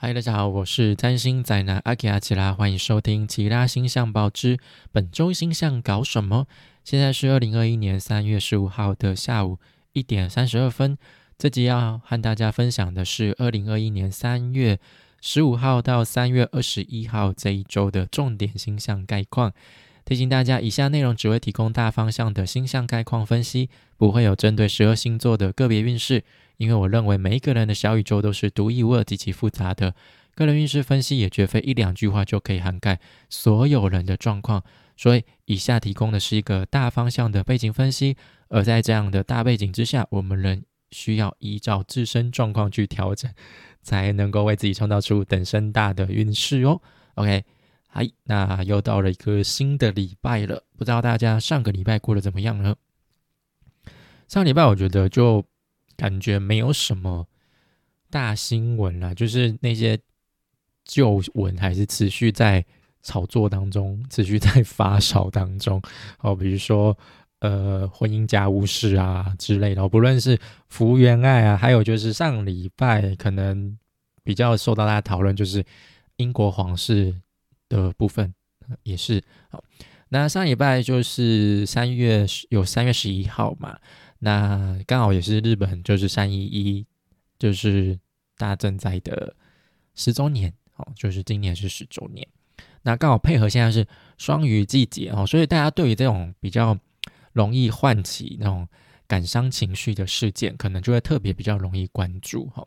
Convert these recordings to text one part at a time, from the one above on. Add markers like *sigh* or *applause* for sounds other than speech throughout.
嗨，大家好，我是占星宅男阿基阿奇拉，欢迎收听《奇拉星象报》之本周星象搞什么？现在是二零二一年三月十五号的下午一点三十二分。这集要和大家分享的是二零二一年三月十五号到三月二十一号这一周的重点星象概况。提醒大家，以下内容只会提供大方向的星象概况分析，不会有针对十二星座的个别运势。因为我认为每一个人的小宇宙都是独一无二、极其复杂的，个人运势分析也绝非一两句话就可以涵盖所有人的状况。所以，以下提供的是一个大方向的背景分析，而在这样的大背景之下，我们仍需要依照自身状况去调整，才能够为自己创造出等身大的运势哦。OK，嗨，那又到了一个新的礼拜了，不知道大家上个礼拜过得怎么样呢？上礼拜我觉得就。感觉没有什么大新闻啦，就是那些旧闻还是持续在炒作当中，持续在发烧当中。*laughs* 哦，比如说呃，婚姻家务事啊之类的，不论是福原爱啊，还有就是上礼拜可能比较受到大家讨论，就是英国皇室的部分也是。好，那上礼拜就是三月有三月十一号嘛。那刚好也是日本，就是三一一，就是大震灾的十周年哦，就是今年是十周年。那刚好配合现在是双鱼季节哦，所以大家对于这种比较容易唤起那种感伤情绪的事件，可能就会特别比较容易关注哈。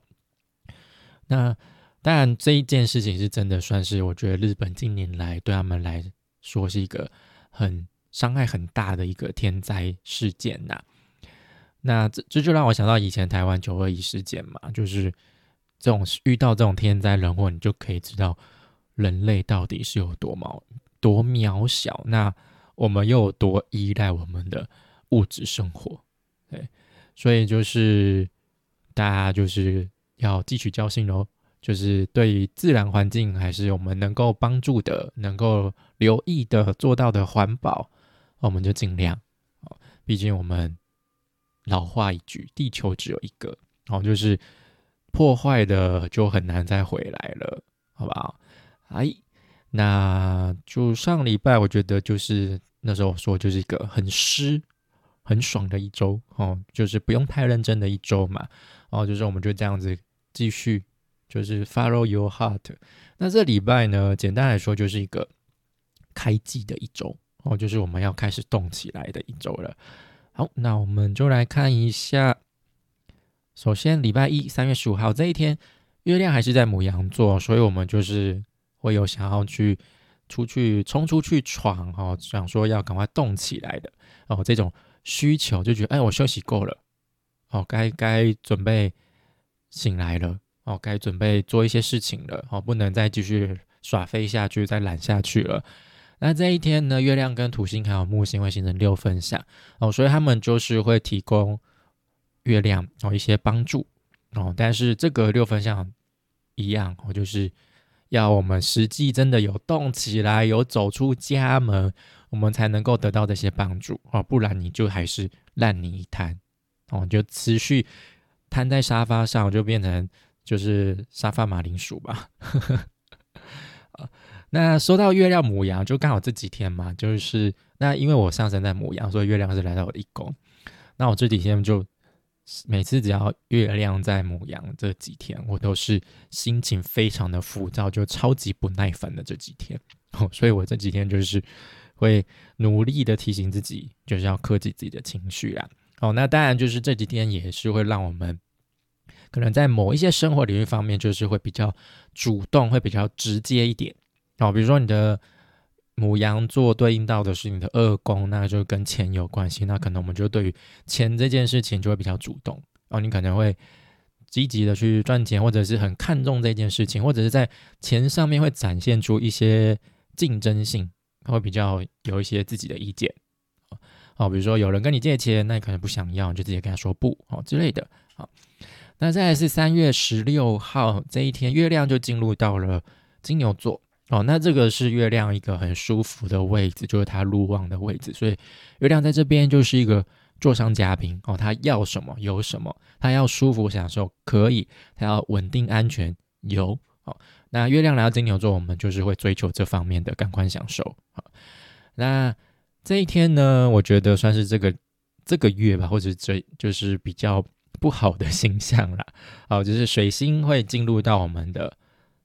那当然这一件事情是真的算是，我觉得日本近年来对他们来说是一个很伤害很大的一个天灾事件呐。那这这就让我想到以前台湾九二一事件嘛，就是这种遇到这种天灾人祸，你就可以知道人类到底是有多渺多渺小，那我们又有多依赖我们的物质生活，对，所以就是大家就是要汲取教训喽，就是对于自然环境还是我们能够帮助的、能够留意的、做到的环保，我们就尽量毕竟我们。老话一句，地球只有一个，哦，就是破坏的就很难再回来了，好不好？哎，那就上礼拜，我觉得就是那时候说，就是一个很湿、很爽的一周，哦，就是不用太认真的一周嘛，哦，就是我们就这样子继续，就是 follow your heart。那这礼拜呢，简单来说就是一个开季的一周，哦，就是我们要开始动起来的一周了。好，那我们就来看一下。首先，礼拜一，三月十五号这一天，月亮还是在母羊座，所以我们就是会有想要去出去冲出去闯哦，想说要赶快动起来的哦，这种需求就觉得，哎，我休息够了，哦，该该准备醒来了，哦，该准备做一些事情了，哦，不能再继续耍飞下去，再懒下去了。那这一天呢，月亮跟土星还有木星会形成六分相哦，所以他们就是会提供月亮哦一些帮助哦，但是这个六分相一样哦，就是要我们实际真的有动起来，有走出家门，我们才能够得到这些帮助哦，不然你就还是烂泥一滩哦，就持续瘫在沙发上，就变成就是沙发马铃薯吧。那说到月亮母羊，就刚好这几天嘛，就是那因为我上升在母羊，所以月亮是来到我的一宫。那我这几天就每次只要月亮在母羊这几天，我都是心情非常的浮躁，就超级不耐烦的这几天。哦，所以我这几天就是会努力的提醒自己，就是要克制自己的情绪啦。哦，那当然就是这几天也是会让我们可能在某一些生活领域方面，就是会比较主动，会比较直接一点。哦，比如说你的母羊座对应到的是你的二宫，那就跟钱有关系。那可能我们就对于钱这件事情就会比较主动哦，你可能会积极的去赚钱，或者是很看重这件事情，或者是在钱上面会展现出一些竞争性，会比较有一些自己的意见。哦，比如说有人跟你借钱，那你可能不想要，你就直接跟他说不哦之类的。好，那再来是三月十六号这一天，月亮就进入到了金牛座。哦，那这个是月亮一个很舒服的位置，就是它入望的位置，所以月亮在这边就是一个座上嘉宾哦。他要什么有什么，他要舒服享受可以，他要稳定安全有哦，那月亮来到金牛座，我们就是会追求这方面的感官享受。好，那这一天呢，我觉得算是这个这个月吧，或者这就是比较不好的 *laughs* 星象啦。好，就是水星会进入到我们的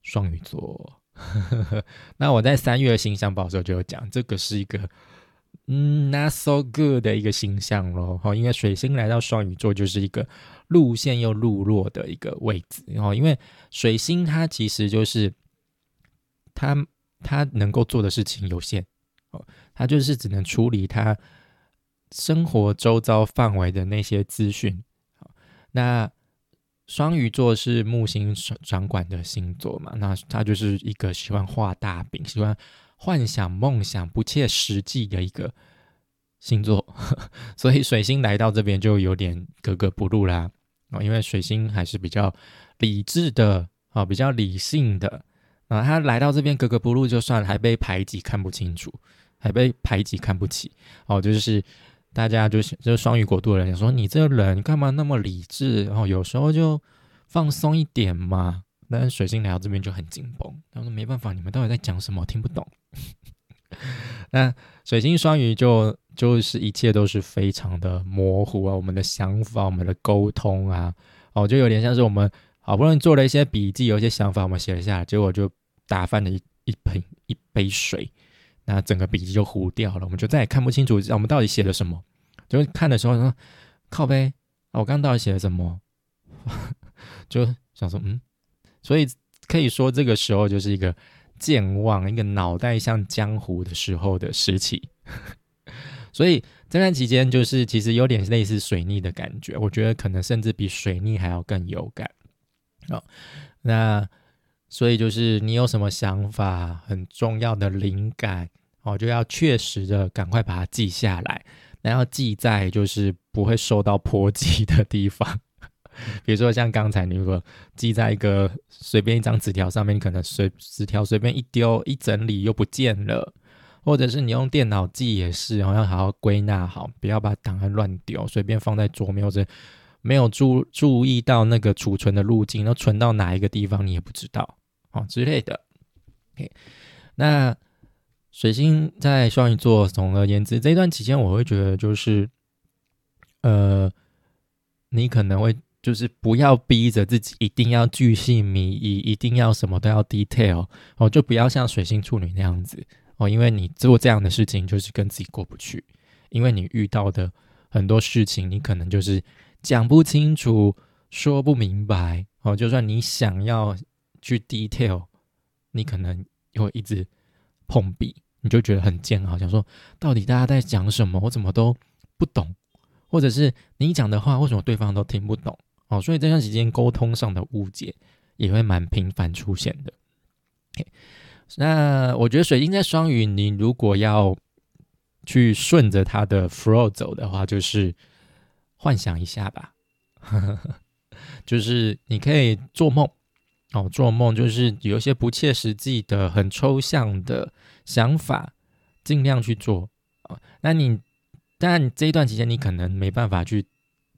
双鱼座。*laughs* 那我在三月星象报的时候就有讲，这个是一个嗯 not so good 的一个星象咯。哦，因为水星来到双鱼座就是一个路线又路弱的一个位置。然后，因为水星它其实就是它它能够做的事情有限哦，它就是只能处理它生活周遭范围的那些资讯。好，那。双鱼座是木星掌管的星座嘛？那他就是一个喜欢画大饼、喜欢幻想、梦想、不切实际的一个星座，*laughs* 所以水星来到这边就有点格格不入啦。哦，因为水星还是比较理智的啊，比较理性的啊，他来到这边格格不入就算了，还被排挤、看不清楚，还被排挤、看不起哦，就是。大家就是就是双鱼国度的人说：“你这个人干嘛那么理智？然后有时候就放松一点嘛。”但是水星来到这边就很紧绷。他说：“没办法，你们到底在讲什么？我听不懂。” *laughs* 那水星双鱼就就是一切都是非常的模糊啊，我们的想法、我们的沟通啊，哦，就有点像是我们好不容易做了一些笔记，有一些想法我们写了下来，结果就打翻了一一盆一杯水。那整个笔记就糊掉了，我们就再也看不清楚我们到底写了什么。就看的时候说靠背啊，我刚刚到底写了什么？*laughs* 就想说嗯，所以可以说这个时候就是一个健忘、一个脑袋像浆糊的时候的时期。*laughs* 所以这段期间就是其实有点类似水逆的感觉，我觉得可能甚至比水逆还要更有感。哦，那。所以就是你有什么想法，很重要的灵感哦，就要确实的赶快把它记下来，然后记在就是不会受到波及的地方。*laughs* 比如说像刚才你如果记在一个随便一张纸条上面，可能随纸条随便一丢一整理又不见了，或者是你用电脑记也是，然后要好好归纳好，不要把档案乱丢，随便放在桌面或者没有注注意到那个储存的路径，那存到哪一个地方你也不知道。哦之类的那水星在双鱼座，总而言之，这段期间我会觉得就是，呃，你可能会就是不要逼着自己一定要巨细靡遗，一定要什么都要 detail 哦，就不要像水星处女那样子哦，因为你做这样的事情就是跟自己过不去，因为你遇到的很多事情，你可能就是讲不清楚，说不明白哦，就算你想要。去 detail，你可能会一直碰壁，你就觉得很煎熬，想说到底大家在讲什么，我怎么都不懂，或者是你讲的话为什么对方都听不懂哦？所以这段时间沟通上的误解也会蛮频繁出现的。那我觉得水晶在双鱼，你如果要去顺着它的 flow 走的话，就是幻想一下吧，*laughs* 就是你可以做梦。哦，做梦就是有一些不切实际的、很抽象的想法，尽量去做哦。那你，但这一段期间你可能没办法去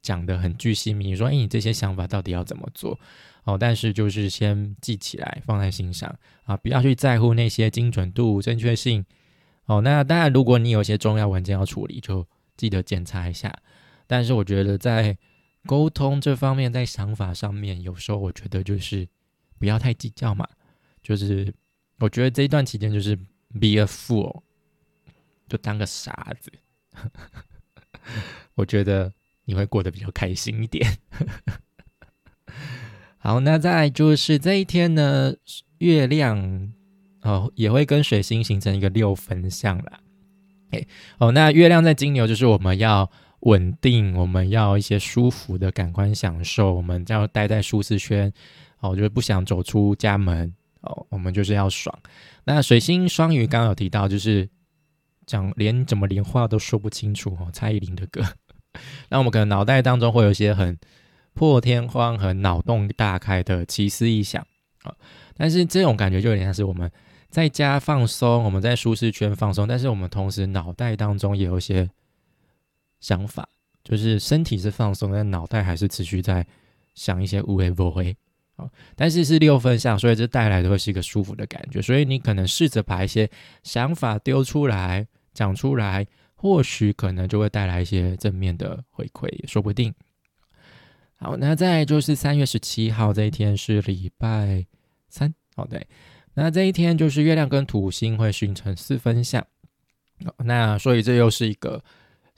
讲的很具细密，说，哎，你这些想法到底要怎么做？哦，但是就是先记起来，放在心上啊，不要去在乎那些精准度、正确性。哦，那当然，如果你有些重要文件要处理，就记得检查一下。但是我觉得在沟通这方面，在想法上面，有时候我觉得就是。不要太计较嘛，就是我觉得这一段期间就是 be a fool，就当个傻子，*laughs* 我觉得你会过得比较开心一点。*laughs* 好，那再就是这一天呢，月亮哦也会跟水星形成一个六分相了。哎，哦，那月亮在金牛，就是我们要稳定，我们要一些舒服的感官享受，我们要待在舒适圈。哦，就是不想走出家门哦，我们就是要爽。那水星双鱼刚刚有提到，就是讲连怎么连话都说不清楚哦。蔡依林的歌，*laughs* 那我们可能脑袋当中会有一些很破天荒、很脑洞大开的奇思异想啊。但是这种感觉就有点像是我们在家放松，我们在舒适圈放松，但是我们同时脑袋当中也有一些想法，就是身体是放松，但脑袋还是持续在想一些无为不为。好，但是是六分相，所以这带来的会是一个舒服的感觉。所以你可能试着把一些想法丢出来，讲出来，或许可能就会带来一些正面的回馈，也说不定。好，那再就是三月十七号这一天是礼拜三，好对，那这一天就是月亮跟土星会形成四分相，那所以这又是一个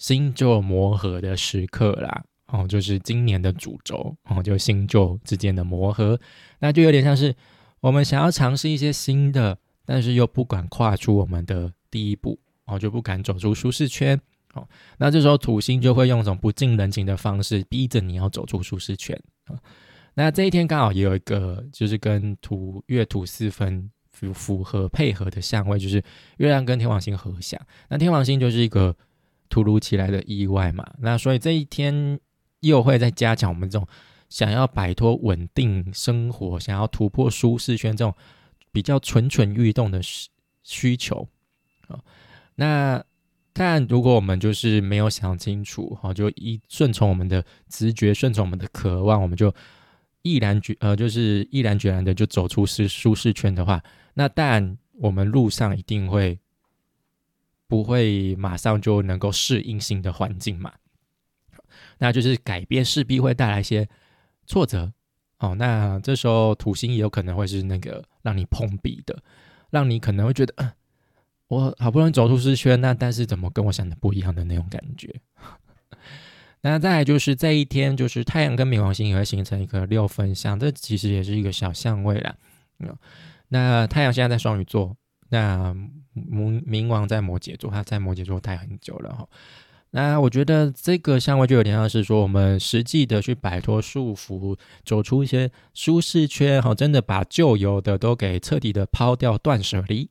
星座磨合的时刻啦。哦，就是今年的主轴哦，就星座之间的磨合，那就有点像是我们想要尝试一些新的，但是又不敢跨出我们的第一步哦，就不敢走出舒适圈哦。那这时候土星就会用一种不近人情的方式，逼着你要走出舒适圈啊。那这一天刚好也有一个，就是跟土月土四分符符合配合的相位，就是月亮跟天王星合相。那天王星就是一个突如其来的意外嘛，那所以这一天。又会再加强我们这种想要摆脱稳定生活、想要突破舒适圈这种比较蠢蠢欲动的需需求啊。那但如果我们就是没有想清楚，哈，就一顺从我们的直觉，顺从我们的渴望，我们就毅然决呃，就是毅然决然的就走出舒舒适圈的话，那但我们路上一定会不会马上就能够适应新的环境嘛？那就是改变势必会带来一些挫折哦。那这时候土星也有可能会是那个让你碰壁的，让你可能会觉得，我好不容易走出舒适圈，那但是怎么跟我想的不一样的那种感觉。*laughs* 那再来就是这一天，就是太阳跟冥王星也会形成一个六分相，这其实也是一个小相位啦。那太阳现在在双鱼座，那冥冥王在摩羯座，他在摩羯座待很久了哈。那我觉得这个相位就有点像是说，我们实际的去摆脱束缚，走出一些舒适圈，哈，真的把旧有的都给彻底的抛掉，断舍离，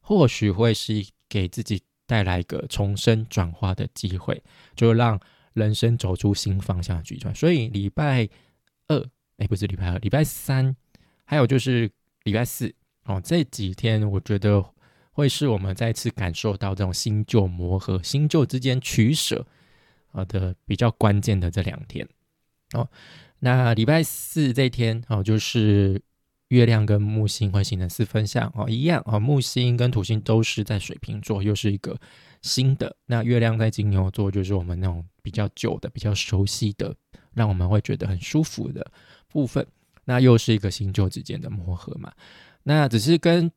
或许会是给自己带来一个重生转化的机会，就让人生走出新方向的举转。所以礼拜二，哎，不是礼拜二，礼拜三，还有就是礼拜四，哦，这几天我觉得。会是我们再次感受到这种新旧磨合、新旧之间取舍啊的比较关键的这两天哦。那礼拜四这天哦，就是月亮跟木星会形成四分相哦，一样哦。木星跟土星都是在水瓶座，又是一个新的。那月亮在金牛座，就是我们那种比较旧的、比较熟悉的，让我们会觉得很舒服的部分。那又是一个新旧之间的磨合嘛。那只是跟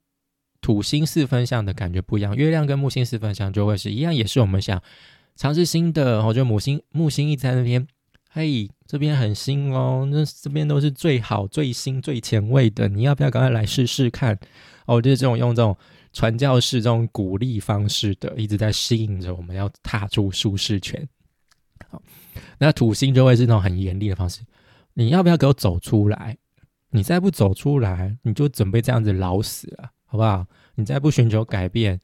土星四分相的感觉不一样，月亮跟木星四分相就会是一样，也是我们想尝试新的。我觉得木星木星一直在那边，嘿，这边很新哦，那这边都是最好、最新、最前卫的，你要不要赶快来试试看？哦，就是这种用这种传教士这种鼓励方式的，一直在吸引着我们要踏出舒适圈。好，那土星就会是那种很严厉的方式，你要不要给我走出来？你再不走出来，你就准备这样子老死了。好不好？你再不寻求改变，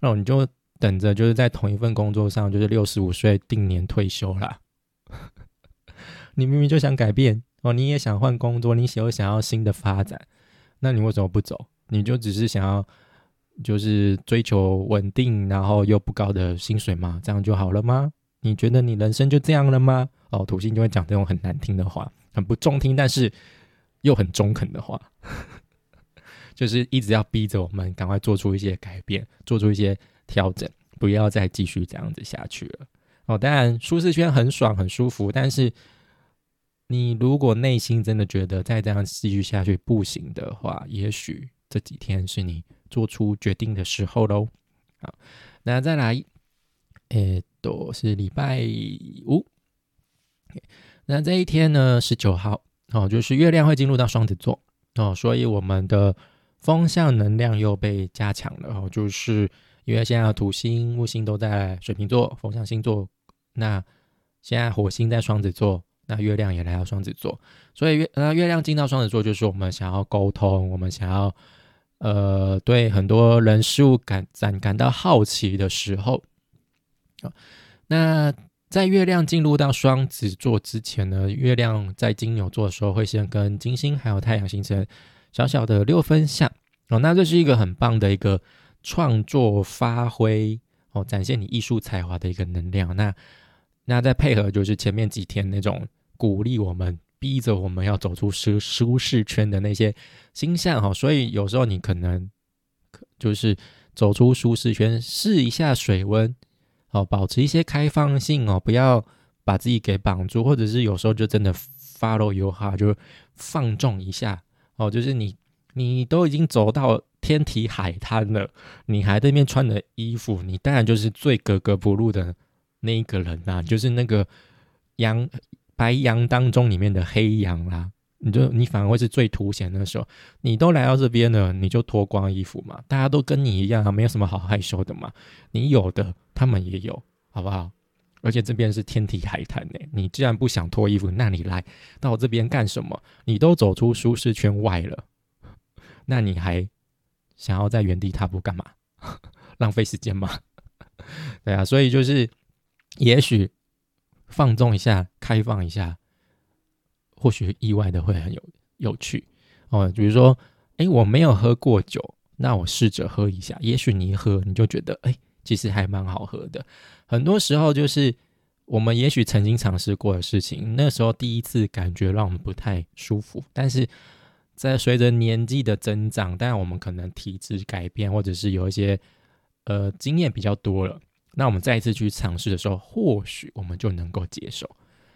那你就等着，就是在同一份工作上，就是六十五岁定年退休啦。*laughs* 你明明就想改变哦，你也想换工作，你有想要新的发展，那你为什么不走？你就只是想要就是追求稳定，然后又不高的薪水吗？这样就好了吗？你觉得你人生就这样了吗？哦，土星就会讲这种很难听的话，很不中听，但是又很中肯的话。就是一直要逼着我们赶快做出一些改变，做出一些调整，不要再继续这样子下去了。哦，当然舒适圈很爽很舒服，但是你如果内心真的觉得再这样继续下去不行的话，也许这几天是你做出决定的时候喽。好，那再来，诶，都是礼拜五。那这一天呢，十九号，哦，就是月亮会进入到双子座哦，所以我们的。风向能量又被加强了哦，就是因为现在土星、木星都在水瓶座，风向星座。那现在火星在双子座，那月亮也来到双子座，所以月那月亮进到双子座，就是我们想要沟通，我们想要呃对很多人事物感感感到好奇的时候啊。那在月亮进入到双子座之前呢，月亮在金牛座的时候，会先跟金星还有太阳形成。小小的六分相哦，那这是一个很棒的一个创作发挥哦，展现你艺术才华的一个能量。那那再配合就是前面几天那种鼓励我们逼着我们要走出舒舒适圈的那些星象哈，所以有时候你可能就是走出舒适圈，试一下水温哦，保持一些开放性哦，不要把自己给绑住，或者是有时候就真的 follow your heart，就放纵一下哦，就是你你都已经走到天体海滩了，你还在那边穿的衣服，你当然就是最格格不入的那一个人呐，就是那个羊。白羊当中里面的黑羊啦，你就你反而会是最凸显的时候。你都来到这边了，你就脱光衣服嘛，大家都跟你一样啊，没有什么好害羞的嘛。你有的，他们也有，好不好？而且这边是天体海滩呢，你既然不想脱衣服，那你来到这边干什么？你都走出舒适圈外了，那你还想要在原地踏步干嘛？*laughs* 浪费时间吗？*laughs* 对啊，所以就是，也许。放纵一下，开放一下，或许意外的会很有有趣哦。比如说，哎，我没有喝过酒，那我试着喝一下，也许你一喝，你就觉得，哎，其实还蛮好喝的。很多时候就是我们也许曾经尝试过的事情，那时候第一次感觉让我们不太舒服，但是在随着年纪的增长，当然我们可能体质改变，或者是有一些呃经验比较多了。那我们再一次去尝试的时候，或许我们就能够接受。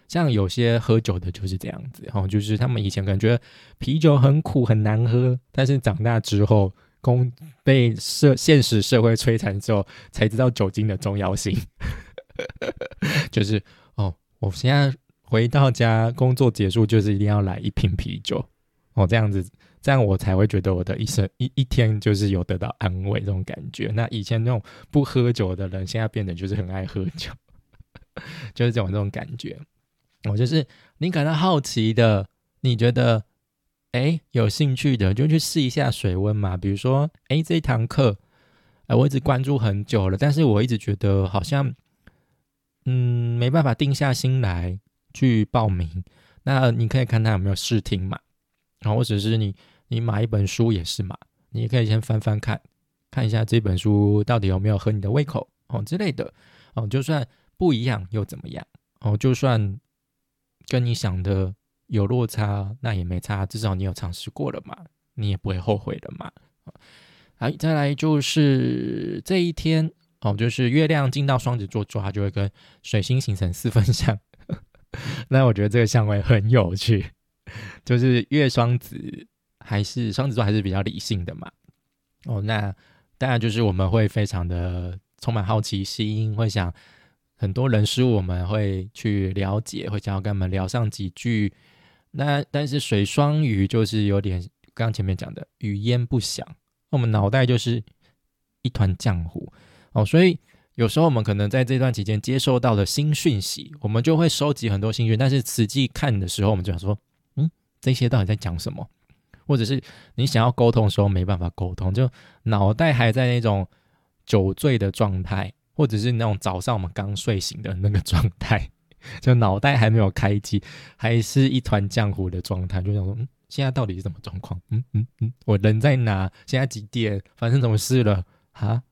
像有些喝酒的就是这样子，哈，就是他们以前可能觉啤酒很苦很难喝，但是长大之后，工被社现实社会摧残之后，才知道酒精的重要性。*laughs* 就是哦，我现在回到家，工作结束就是一定要来一瓶啤酒，哦，这样子。这样我才会觉得我的一生一一天就是有得到安慰这种感觉。那以前那种不喝酒的人，现在变得就是很爱喝酒，*laughs* 就是这种这种感觉。我就是你感到好奇的，你觉得哎有兴趣的，就去试一下水温嘛。比如说哎这堂课，哎我一直关注很久了，但是我一直觉得好像嗯没办法定下心来去报名。那你可以看他有没有试听嘛，然后或者是你。你买一本书也是嘛，你也可以先翻翻看，看一下这本书到底有没有合你的胃口哦之类的哦。就算不一样又怎么样哦？就算跟你想的有落差，那也没差，至少你有尝试过了嘛，你也不会后悔的嘛。好，再来就是这一天哦，就是月亮进到双子座之后，它就会跟水星形成四分相。*laughs* 那我觉得这个相位很有趣，就是月双子。还是双子座还是比较理性的嘛？哦，那当然就是我们会非常的充满好奇心，会想很多人事物，我们会去了解，会想要跟他们聊上几句。那但是水双鱼就是有点刚前面讲的语焉不详，我们脑袋就是一团浆糊哦，所以有时候我们可能在这段期间接受到的新讯息，我们就会收集很多新讯，但是实际看的时候，我们就想说，嗯，这些到底在讲什么？或者是你想要沟通的时候没办法沟通，就脑袋还在那种酒醉的状态，或者是那种早上我们刚睡醒的那个状态，就脑袋还没有开机，还是一团浆糊的状态，就想说，嗯，现在到底是什么状况？嗯嗯嗯，我人在哪？现在几点？发生什么事了？哈，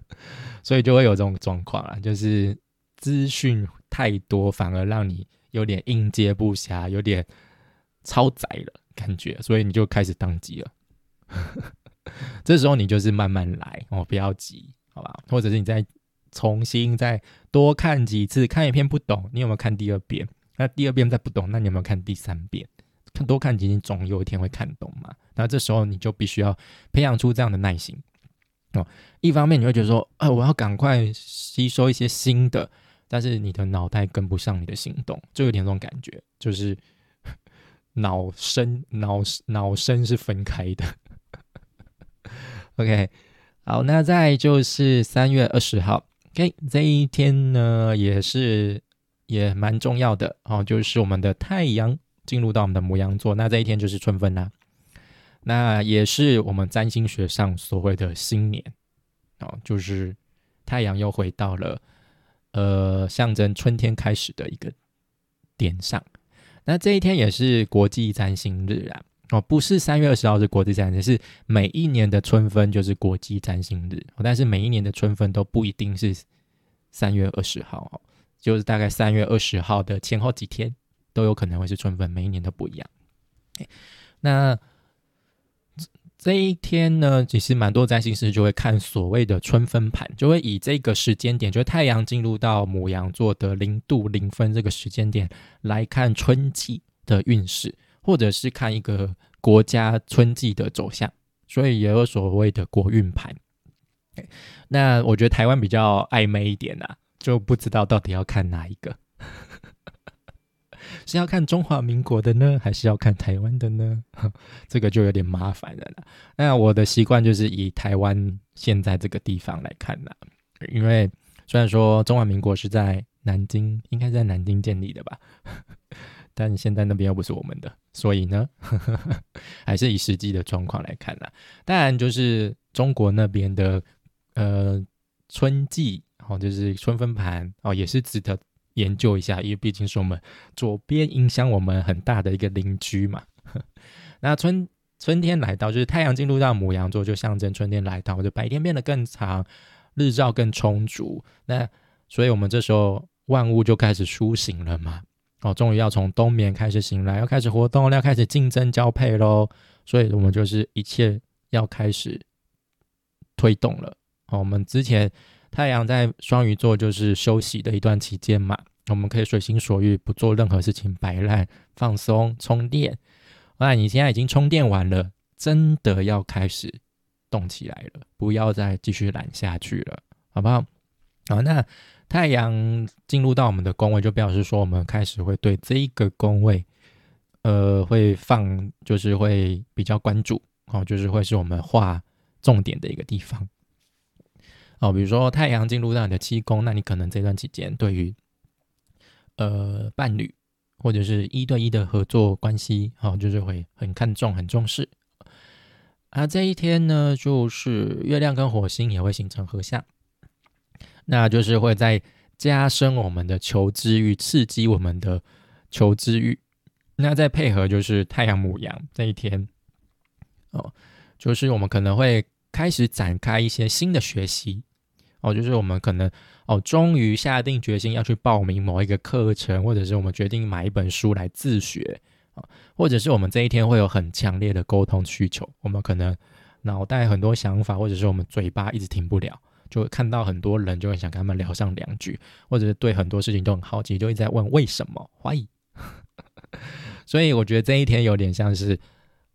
*laughs* 所以就会有这种状况啊，就是资讯太多，反而让你有点应接不暇，有点超载了。感觉，所以你就开始宕机了。*laughs* 这时候你就是慢慢来哦，不要急，好吧？或者是你在重新再多看几次，看一篇不懂，你有没有看第二遍？那第二遍再不懂，那你有没有看第三遍？看多看几遍，总有一天会看懂嘛。那这时候你就必须要培养出这样的耐心哦。一方面你会觉得说，啊，我要赶快吸收一些新的，但是你的脑袋跟不上你的行动，就有点这种感觉，就是。*laughs* 脑身脑脑身是分开的。*laughs* OK，好，那再就是三月二十号，OK，这一天呢也是也蛮重要的哦，就是我们的太阳进入到我们的母羊座，那这一天就是春分啦，那也是我们占星学上所谓的新年哦，就是太阳又回到了呃象征春天开始的一个点上。那这一天也是国际占星日啊！哦，不是三月二十号是国际占星，是每一年的春分就是国际占星日。但是每一年的春分都不一定是三月二十号，哦，就是大概三月二十号的前后几天。都有可能会是春分，每一年都不一样。那这一天呢，其实蛮多占星师就会看所谓的春分盘，就会以这个时间点，就是太阳进入到母羊座的零度零分这个时间点来看春季的运势，或者是看一个国家春季的走向，所以也有所谓的国运盘。那我觉得台湾比较暧昧一点啊，就不知道到底要看哪一个。*laughs* 是要看中华民国的呢，还是要看台湾的呢？*laughs* 这个就有点麻烦了。那我的习惯就是以台湾现在这个地方来看啦，因为虽然说中华民国是在南京，应该在南京建立的吧，但现在那边又不是我们的，所以呢，*laughs* 还是以实际的状况来看啦。当然，就是中国那边的呃春季，哦就是春分盘哦，也是值得。研究一下，因为毕竟是我们左边影响我们很大的一个邻居嘛。*laughs* 那春春天来到，就是太阳进入到母羊座，就象征春天来到，就白天变得更长，日照更充足。那所以我们这时候万物就开始苏醒了嘛。哦，终于要从冬眠开始醒来，要开始活动，要开始竞争交配喽。所以我们就是一切要开始推动了。哦，我们之前。太阳在双鱼座就是休息的一段期间嘛，我们可以随心所欲，不做任何事情，摆烂、放松、充电。那你现在已经充电完了，真的要开始动起来了，不要再继续懒下去了，好不好？好，那太阳进入到我们的宫位，就表示说我们开始会对这一个宫位，呃，会放，就是会比较关注，哦，就是会是我们画重点的一个地方。哦，比如说太阳进入到你的七宫，那你可能这段期间对于呃伴侣或者是一对一的合作关系，好，就是会很看重、很重视。啊，这一天呢，就是月亮跟火星也会形成合相，那就是会在加深我们的求知欲，刺激我们的求知欲。那再配合就是太阳母羊这一天，哦，就是我们可能会。开始展开一些新的学习哦，就是我们可能哦，终于下定决心要去报名某一个课程，或者是我们决定买一本书来自学啊，或者是我们这一天会有很强烈的沟通需求，我们可能脑袋很多想法，或者是我们嘴巴一直停不了，就看到很多人就会想跟他们聊上两句，或者是对很多事情都很好奇，就一直在问为什么，怀疑。*laughs* 所以我觉得这一天有点像是。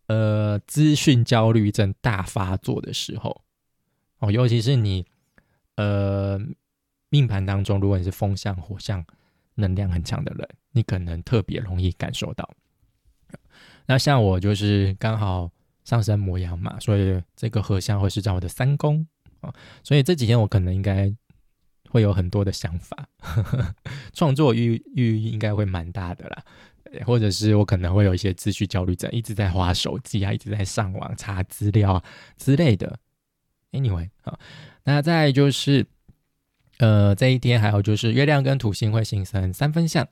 呃，资讯焦虑症大发作的时候，哦，尤其是你，呃，命盘当中，如果你是风象、火象能量很强的人，你可能特别容易感受到。那像我就是刚好上升模样嘛，所以这个合相会是在我的三宫啊，所以这几天我可能应该会有很多的想法，*laughs* 创作欲欲应该会蛮大的啦。或者是我可能会有一些资讯焦虑症，一直在划手机啊，一直在上网查资料啊之类的。Anyway，好，那再就是，呃，这一天还有就是月亮跟土星会形成三分相，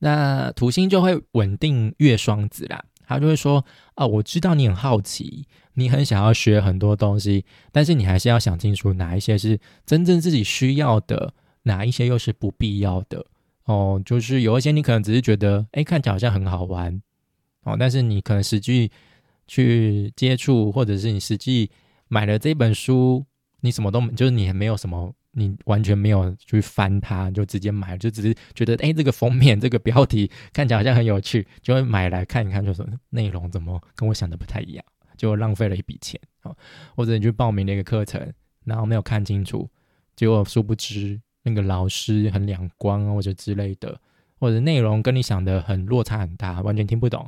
那土星就会稳定月双子啦，他就会说啊，我知道你很好奇，你很想要学很多东西，但是你还是要想清楚哪一些是真正自己需要的，哪一些又是不必要的。哦，就是有一些你可能只是觉得，哎，看起来好像很好玩，哦，但是你可能实际去接触，或者是你实际买了这本书，你什么都就是你没有什么，你完全没有去翻它，就直接买，就只是觉得，哎，这个封面这个标题看起来好像很有趣，就会买来看一看，就说内容怎么跟我想的不太一样，就浪费了一笔钱，哦，或者你去报名那个课程，然后没有看清楚，结果殊不知。那个老师很两光，或者之类的，或者内容跟你想的很落差很大，完全听不懂，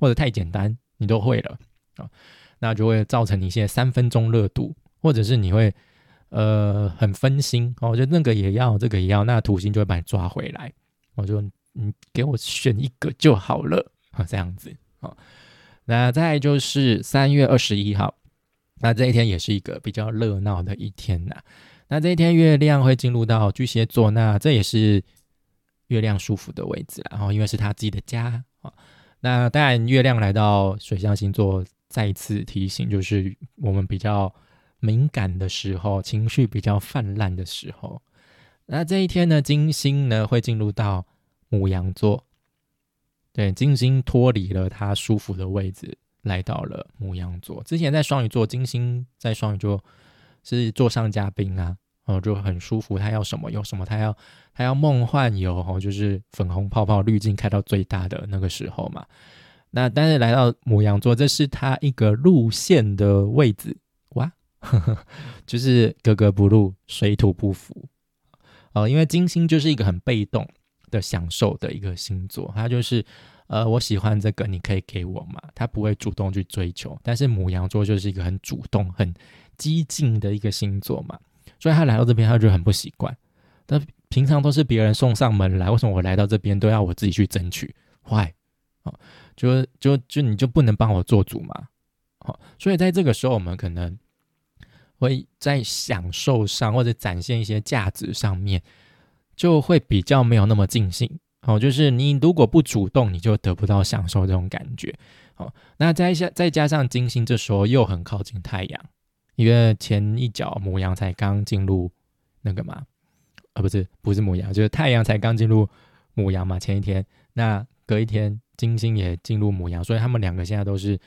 或者太简单，你都会了啊，那就会造成你现在三分钟热度，或者是你会呃很分心哦，我觉得那个也要，这个也要，那土星就会把你抓回来，我就你给我选一个就好了啊，这样子啊，那再就是三月二十一号，那这一天也是一个比较热闹的一天呐。那这一天月亮会进入到巨蟹座，那这也是月亮舒服的位置然后因为是他自己的家啊。那当然，月亮来到水象星座，再一次提醒，就是我们比较敏感的时候，情绪比较泛滥的时候。那这一天呢，金星呢会进入到母羊座，对，金星脱离了它舒服的位置，来到了母羊座。之前在双鱼座，金星在双鱼座是座上嘉宾啊，哦，就很舒服。他要什么有什么，他要他要梦幻游，哦，就是粉红泡泡滤镜开到最大的那个时候嘛。那但是来到母羊座，这是他一个路线的位置，*laughs* 就是格格不入，水土不服。哦，因为金星就是一个很被动。的享受的一个星座，他就是，呃，我喜欢这个，你可以给我嘛？他不会主动去追求，但是母羊座就是一个很主动、很激进的一个星座嘛，所以他来到这边，他就很不习惯。但平常都是别人送上门来，为什么我来到这边都要我自己去争取？坏哦，就就就你就不能帮我做主嘛？好，所以在这个时候，我们可能会在享受上或者展现一些价值上面。就会比较没有那么尽兴哦，就是你如果不主动，你就得不到享受这种感觉哦。那再下再加上金星这时候又很靠近太阳，因为前一脚母羊才刚进入那个嘛，啊不是不是母羊，就是太阳才刚进入母羊嘛。前一天那隔一天金星也进入母羊，所以他们两个现在都是。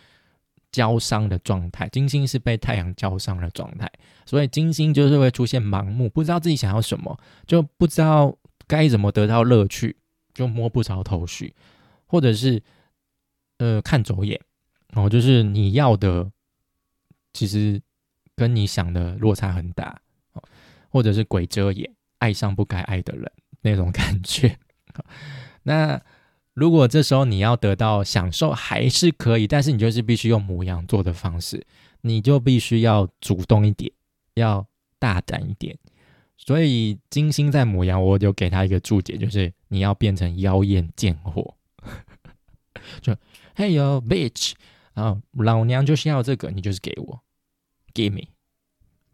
焦伤的状态，金星是被太阳焦伤的状态，所以金星就是会出现盲目，不知道自己想要什么，就不知道该怎么得到乐趣，就摸不着头绪，或者是呃看走眼，然后就是你要的其实跟你想的落差很大，或者是鬼遮眼，爱上不该爱的人那种感觉，*laughs* 那。如果这时候你要得到享受还是可以，但是你就是必须用母羊座的方式，你就必须要主动一点，要大胆一点。所以金星在母羊，我就给他一个注解，就是你要变成妖艳贱货，*laughs* 就 Hey yo bitch，然后老娘就是要这个，你就是给我，Give me，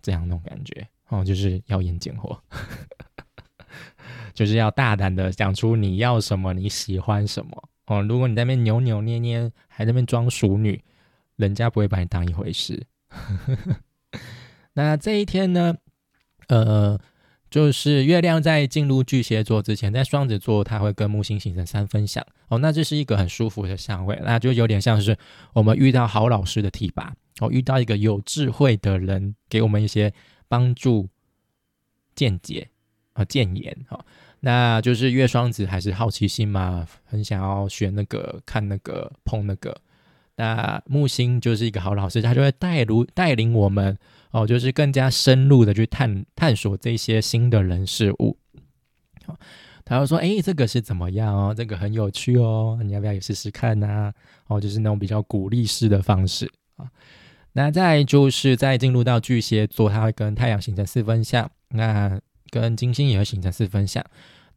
这样那种感觉哦，就是妖艳贱货。就是要大胆的讲出你要什么，你喜欢什么哦。如果你在那边扭扭捏捏，还在那边装淑女，人家不会把你当一回事。*laughs* 那这一天呢，呃，就是月亮在进入巨蟹座之前，在双子座，它会跟木星形成三分相哦。那这是一个很舒服的相位，那就有点像是我们遇到好老师的提拔哦，遇到一个有智慧的人，给我们一些帮助、见解啊、谏言哈。那就是月双子还是好奇心嘛，很想要学那个、看那个、碰那个。那木星就是一个好老师，他就会带如带领我们哦，就是更加深入的去探探索这些新的人事物。好，他会说：“哎，这个是怎么样哦？这个很有趣哦，你要不要也试试看呢？”哦，就是那种比较鼓励式的方式啊。那再就是在进入到巨蟹座，它会跟太阳形成四分相，那跟金星也会形成四分相。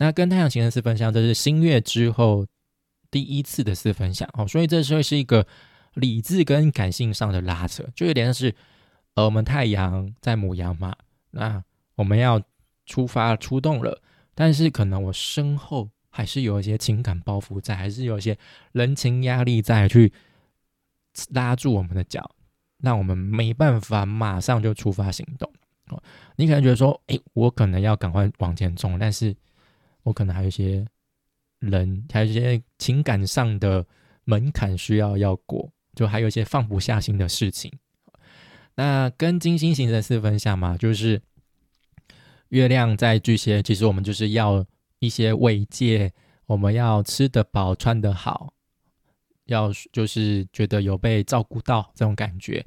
那跟太阳形成四分相，这是新月之后第一次的四分相哦，所以这会是一个理智跟感性上的拉扯，就有点像是呃，我们太阳在母羊嘛，那我们要出发出动了，但是可能我身后还是有一些情感包袱在，还是有一些人情压力在去拉住我们的脚，那我们没办法马上就出发行动哦。你可能觉得说，诶，我可能要赶快往前冲，但是。我可能还有一些人，还有一些情感上的门槛需要要过，就还有一些放不下心的事情。那跟金星形成四分相嘛，就是月亮在巨蟹，其实我们就是要一些慰藉，我们要吃得饱、穿得好，要就是觉得有被照顾到这种感觉。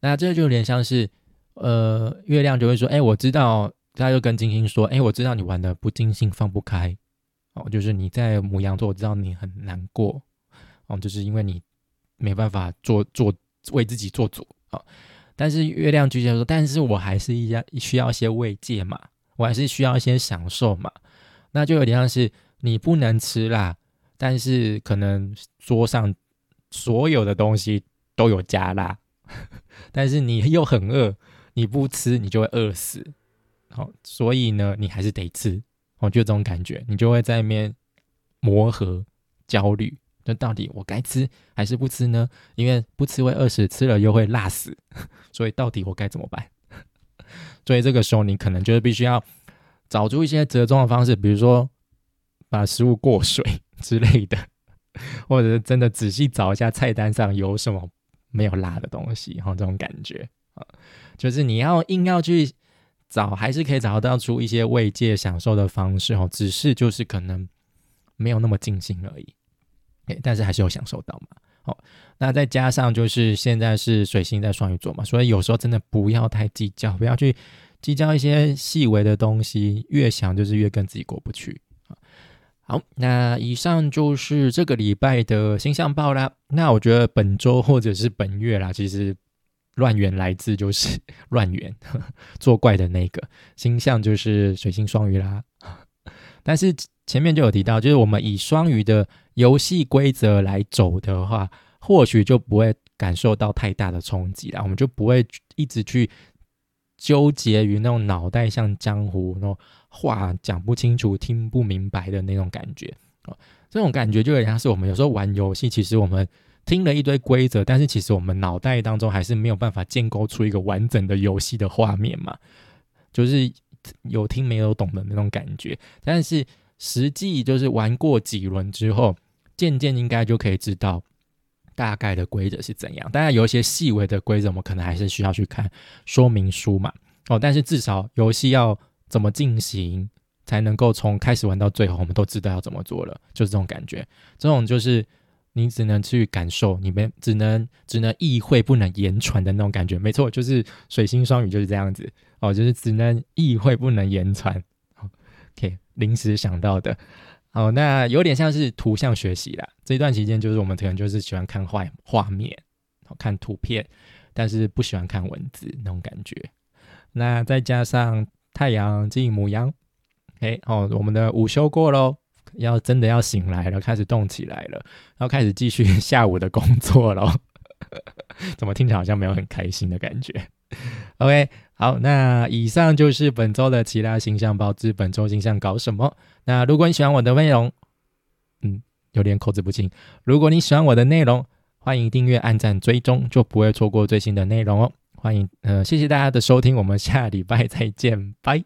那这就有点像是，呃，月亮就会说：“哎，我知道。”他就跟金星说：“哎，我知道你玩的不尽兴，放不开哦，就是你在母羊座，我知道你很难过哦，就是因为你没办法做做为自己做主啊。但是月亮巨蟹说，但是我还是一样需要一些慰藉嘛，我还是需要一些享受嘛。那就有点像是你不能吃啦，但是可能桌上所有的东西都有加辣，*laughs* 但是你又很饿，你不吃你就会饿死。”好，所以呢，你还是得吃，哦，就这种感觉，你就会在那边磨合、焦虑。那到底我该吃还是不吃呢？因为不吃会饿死，吃了又会辣死，*laughs* 所以到底我该怎么办？*laughs* 所以这个时候，你可能就是必须要找出一些折中的方式，比如说把食物过水 *laughs* 之类的，或者是真的仔细找一下菜单上有什么没有辣的东西，哈，这种感觉啊，就是你要硬要去找，还是可以找到出一些慰藉、享受的方式，哦，只是就是可能没有那么尽兴而已，但是还是有享受到嘛，好，那再加上就是现在是水星在双鱼座嘛，所以有时候真的不要太计较，不要去计较一些细微的东西，越想就是越跟自己过不去。好，那以上就是这个礼拜的星象报啦。那我觉得本周或者是本月啦，其实乱源来自就是 *laughs* 乱源 *laughs* 作怪的那个星象就是水星双鱼啦。*laughs* 但是前面就有提到，就是我们以双鱼的游戏规则来走的话，或许就不会感受到太大的冲击啦。我们就不会一直去纠结于那种脑袋像江湖那种。话讲不清楚、听不明白的那种感觉啊，这种感觉就有点像是我们有时候玩游戏，其实我们听了一堆规则，但是其实我们脑袋当中还是没有办法建构出一个完整的游戏的画面嘛，就是有听没有懂的那种感觉。但是实际就是玩过几轮之后，渐渐应该就可以知道大概的规则是怎样。当然有一些细微的规则，我们可能还是需要去看说明书嘛。哦，但是至少游戏要。怎么进行才能够从开始玩到最后，我们都知道要怎么做了，就是这种感觉。这种就是你只能去感受，你们只能只能意会不能言传的那种感觉。没错，就是水星双鱼就是这样子哦，就是只能意会不能言传。OK，临时想到的。好，那有点像是图像学习啦。这一段期间，就是我们可能就是喜欢看画画面，看图片，但是不喜欢看文字那种感觉。那再加上。太阳进母羊，哎，哦，我们的午休过喽，要真的要醒来了，开始动起来了，要开始继续 *laughs* 下午的工作喽。*laughs* 怎么听起来好像没有很开心的感觉？OK，好，那以上就是本周的其他形象报知，本周形象搞什么？那如果你喜欢我的内容，嗯，有点口齿不清。如果你喜欢我的内容，欢迎订阅、按赞、追踪，就不会错过最新的内容哦。欢迎，呃，谢谢大家的收听，我们下礼拜再见，拜。